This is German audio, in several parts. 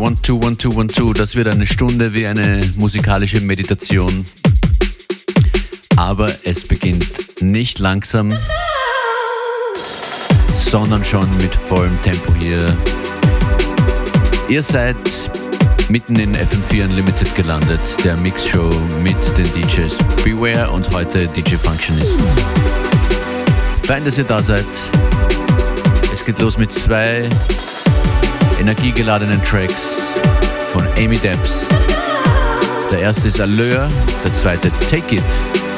One, two, one, two, one, two. Das wird eine Stunde wie eine musikalische Meditation. Aber es beginnt nicht langsam, sondern schon mit vollem Tempo hier. Ihr seid mitten in FM4 Unlimited gelandet, der Mixshow mit den DJs Beware und heute DJ Functionist. Fein, dass ihr da seid. Es geht los mit zwei energiegeladenen Tracks von Amy Debs. Der erste ist Allure, der zweite Take It.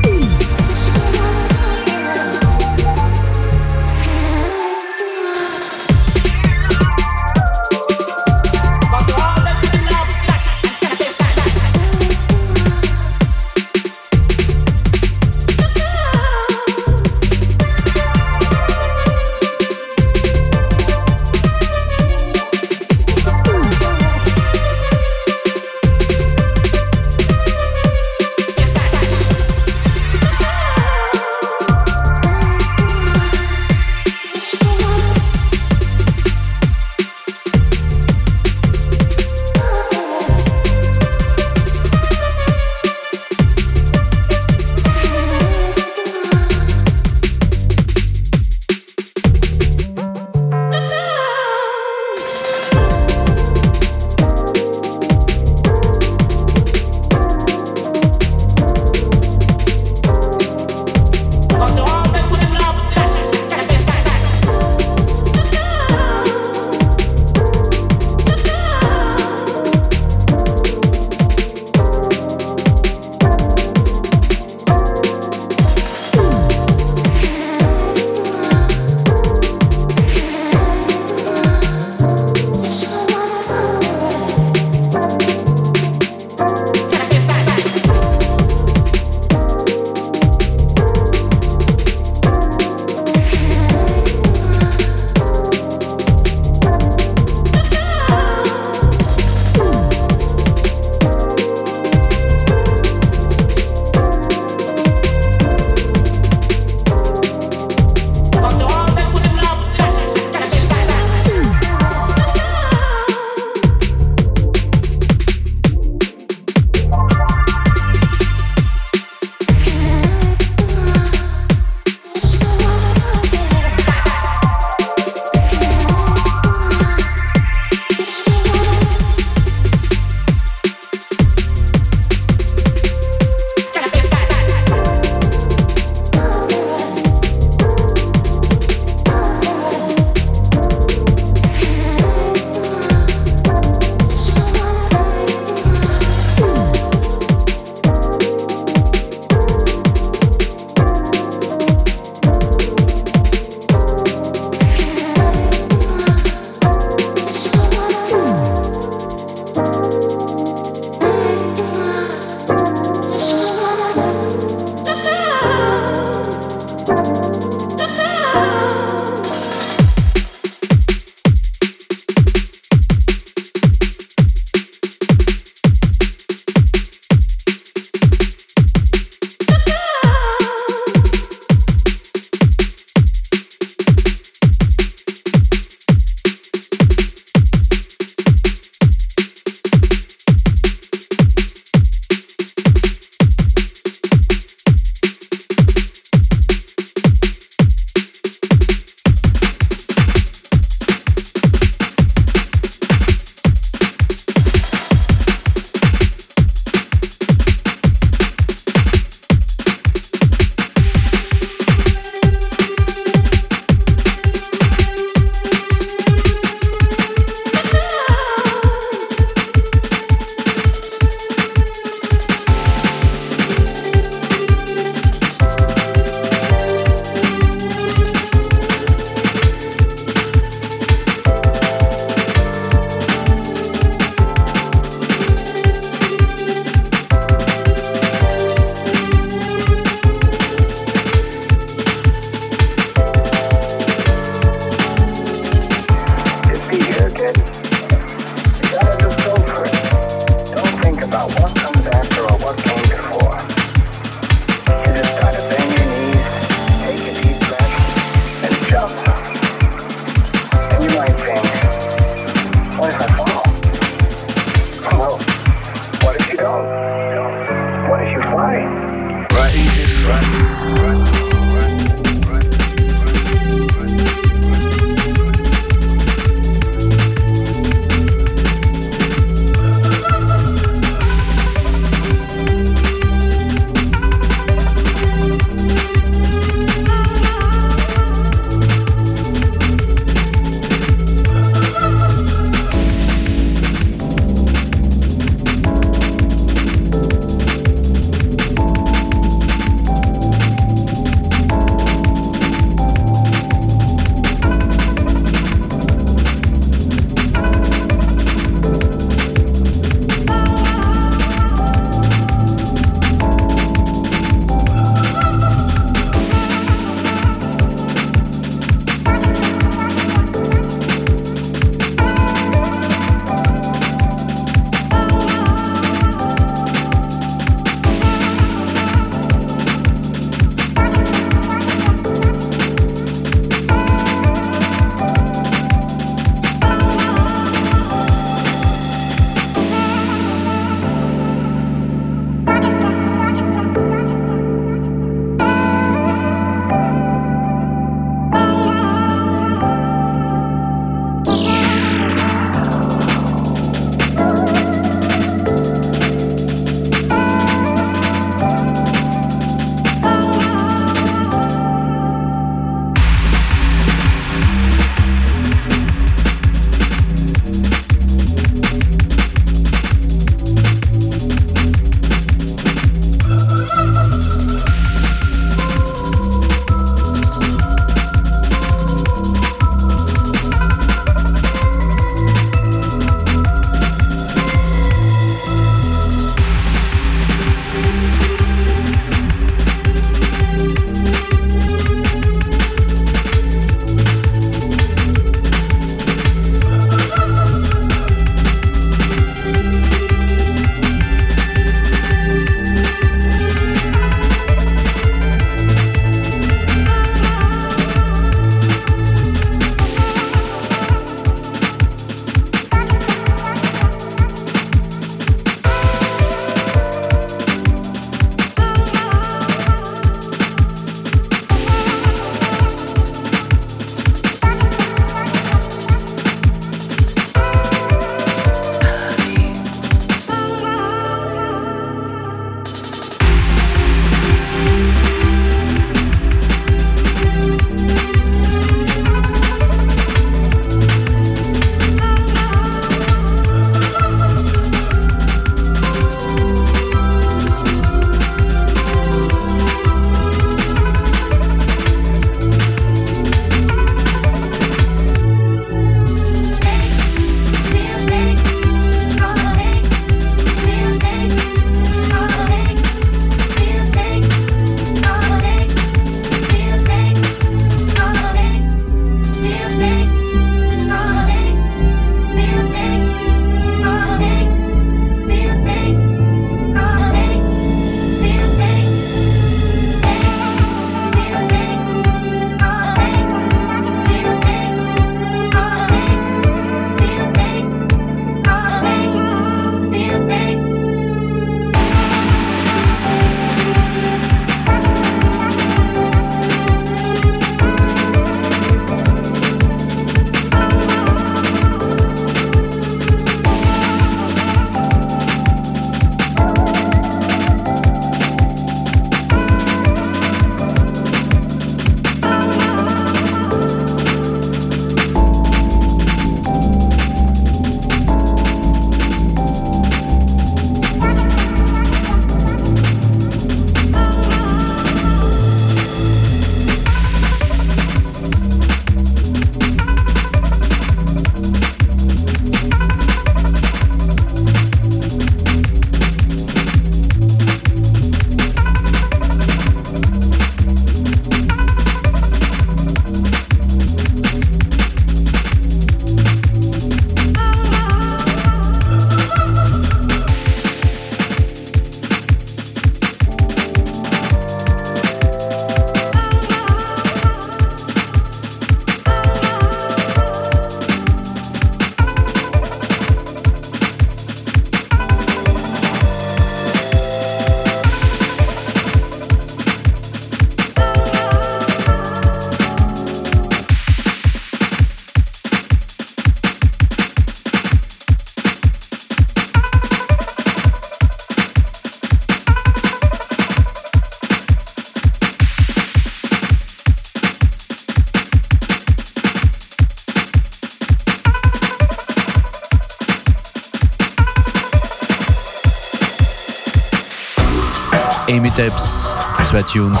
Tunes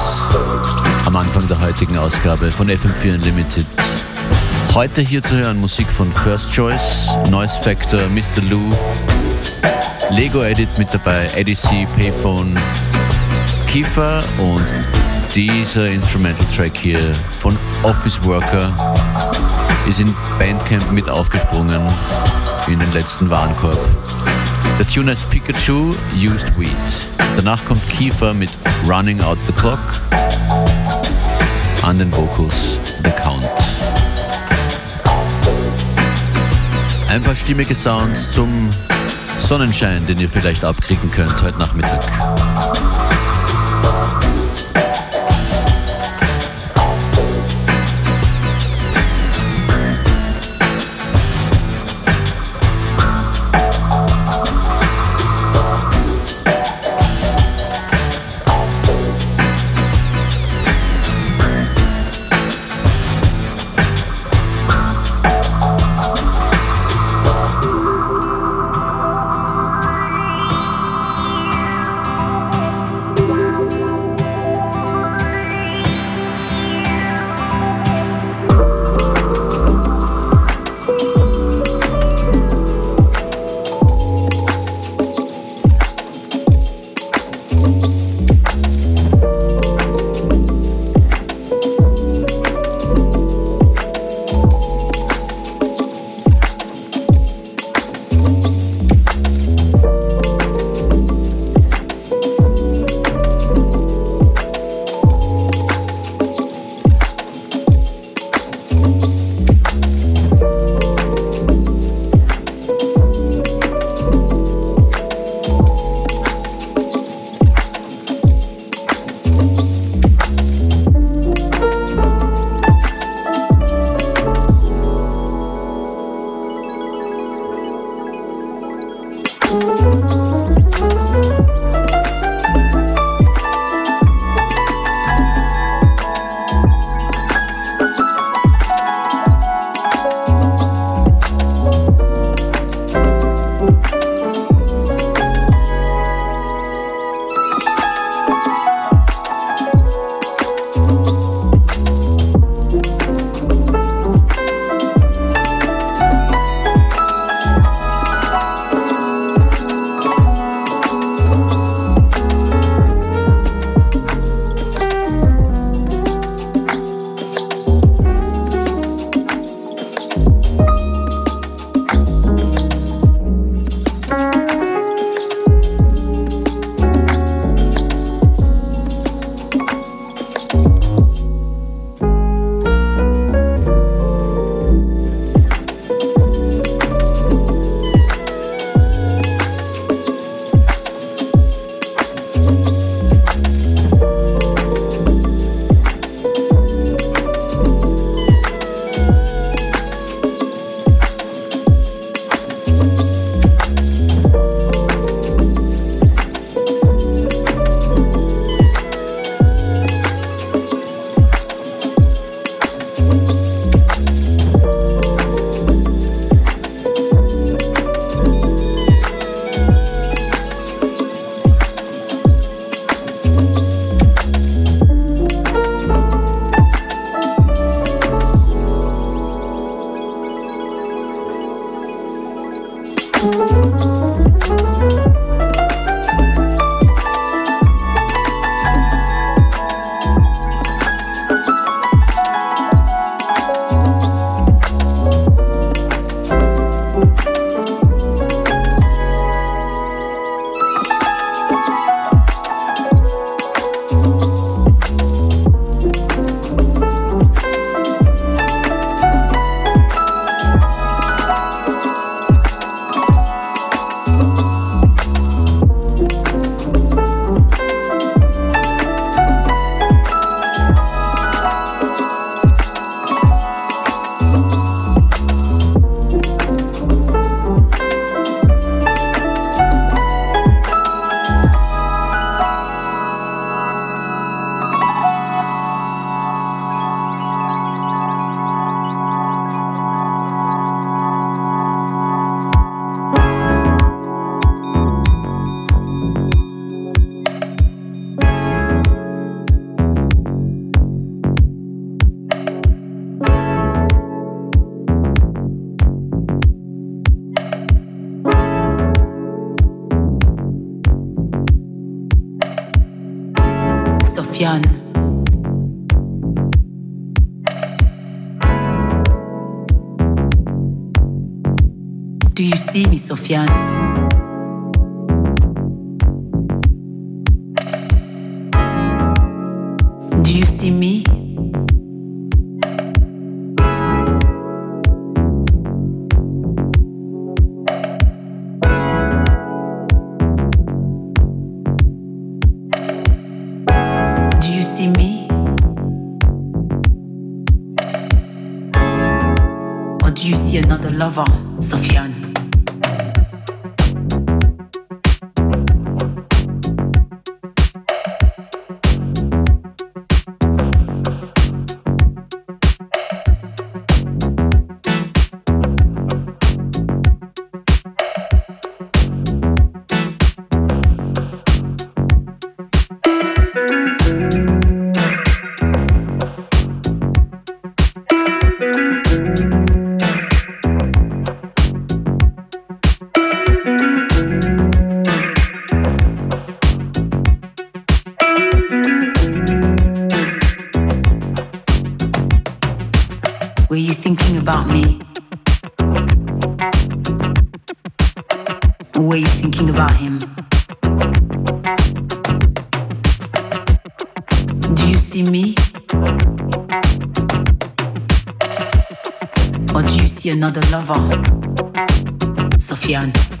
am Anfang der heutigen Ausgabe von FM4 Unlimited. Heute hier zu hören Musik von First Choice, Noise Factor, Mr. Lou, Lego Edit mit dabei, Eddie C, Payphone, Kiefer und dieser Instrumental Track hier von Office Worker ist in Bandcamp mit aufgesprungen in den letzten Warenkorb. Der Tune heißt Pikachu Used Weed. Danach kommt Kiefer mit Running Out the Clock. An den Vocals The Count. Ein paar stimmige Sounds zum Sonnenschein, den ihr vielleicht abkriegen könnt heute Nachmittag. Sofiane? about him? Do you see me? Or do you see another lover? Sofiane.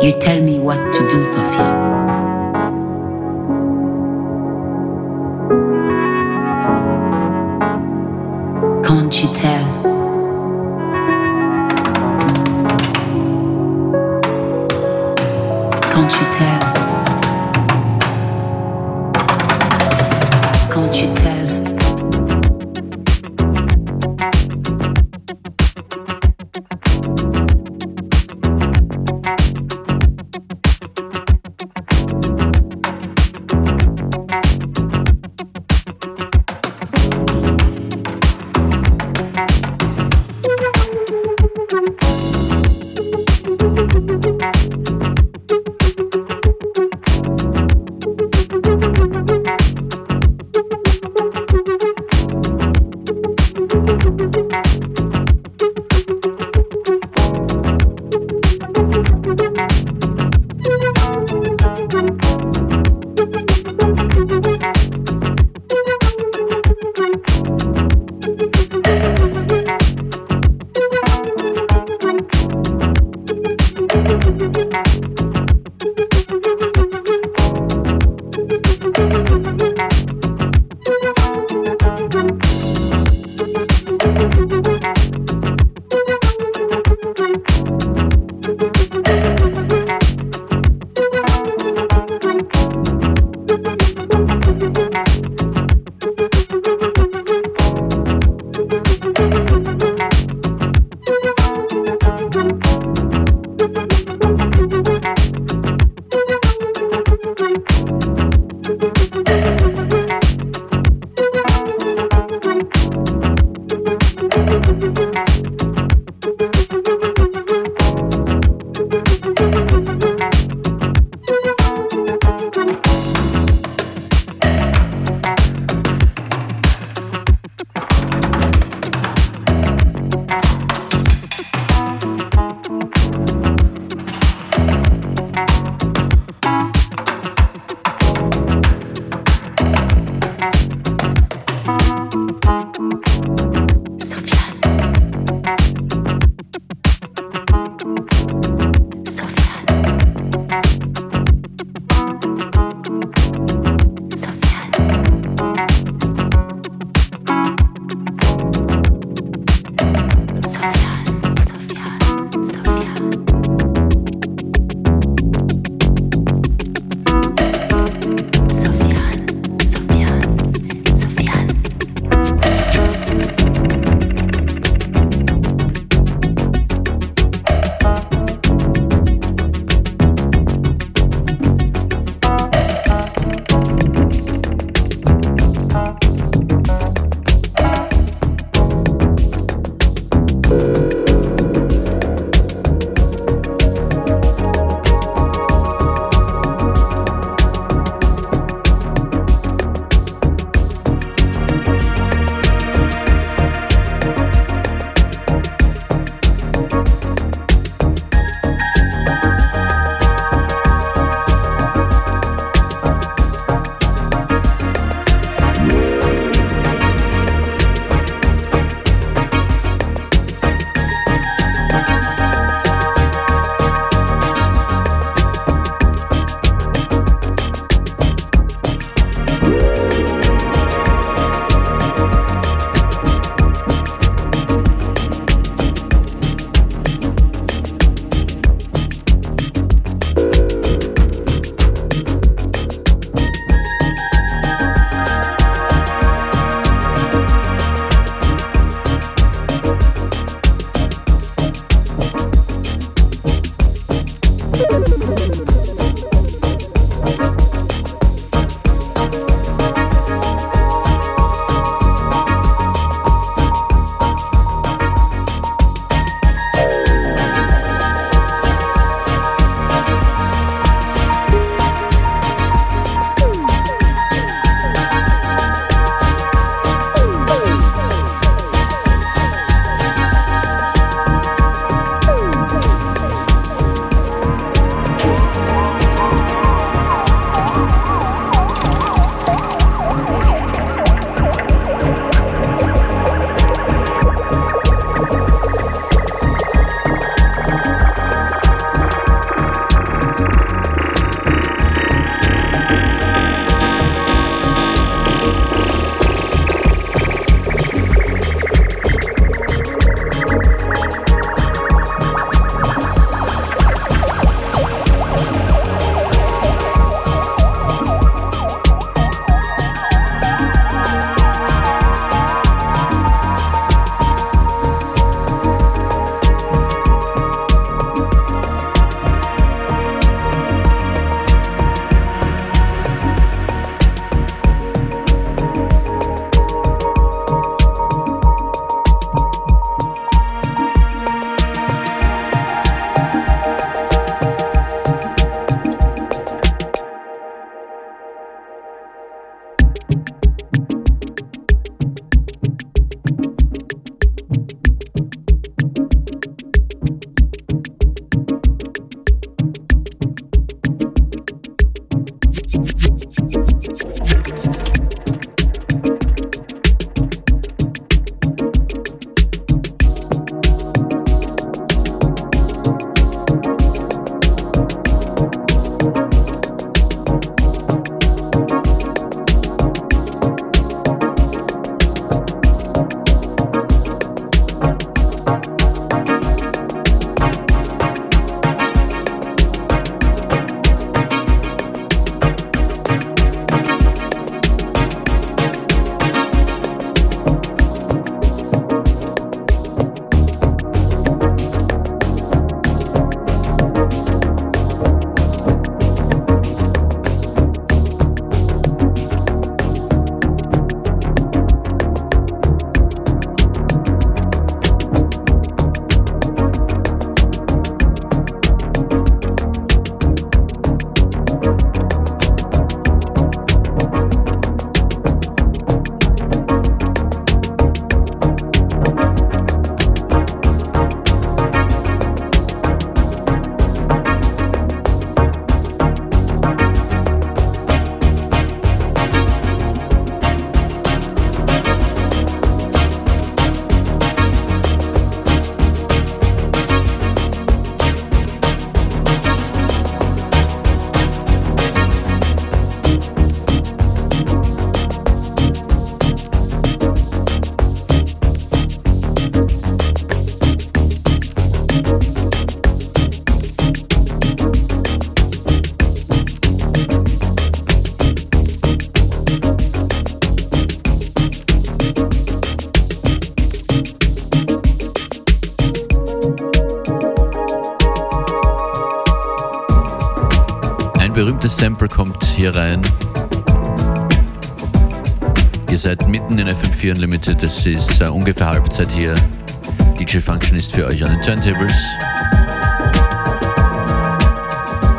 You tell me what to do, Sophia. Can't you tell? Can't you tell? Sample kommt hier rein. Ihr seid mitten in FM4 Unlimited, es ist uh, ungefähr Halbzeit hier. DJ Function ist für euch an den Turntables.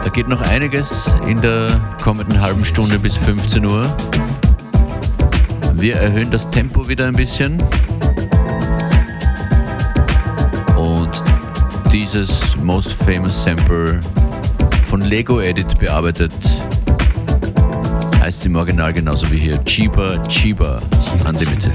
Da geht noch einiges in der kommenden halben Stunde bis 15 Uhr. Wir erhöhen das Tempo wieder ein bisschen. Und dieses Most Famous Sample von Lego Edit bearbeitet heißt im Original genauso wie hier Cheaper, Cheaper Unlimited.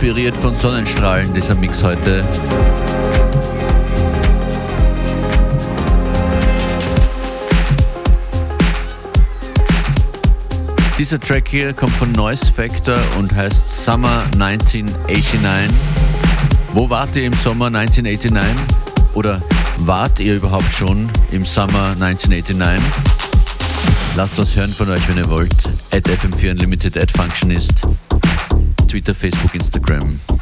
Inspiriert von Sonnenstrahlen, dieser Mix heute. Dieser Track hier kommt von Noise Factor und heißt Summer 1989. Wo wart ihr im Sommer 1989? Oder wart ihr überhaupt schon im Sommer 1989? Lasst uns hören von euch, wenn ihr wollt. At FM4 Unlimited, at Functionist. Twitter, Facebook, Instagram.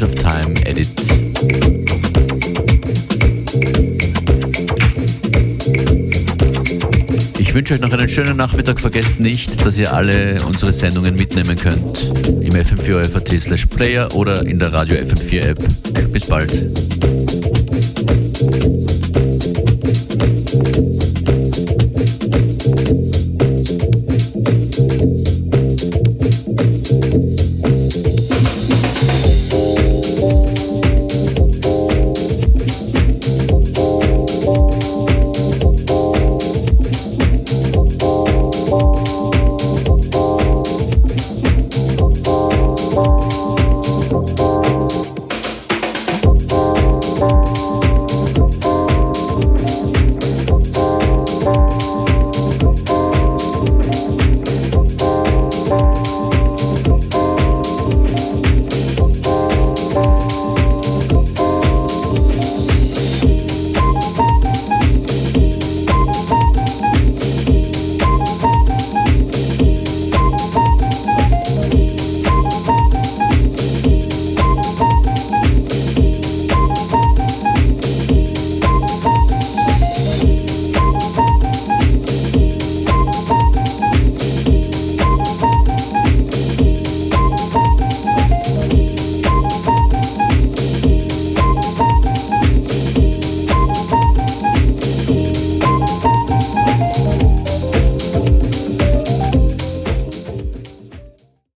Genius of Time Edit. Ich wünsche euch noch einen schönen Nachmittag. Vergesst nicht, dass ihr alle unsere Sendungen mitnehmen könnt im fm4 slash player oder in der Radio FM4 App. Bis bald.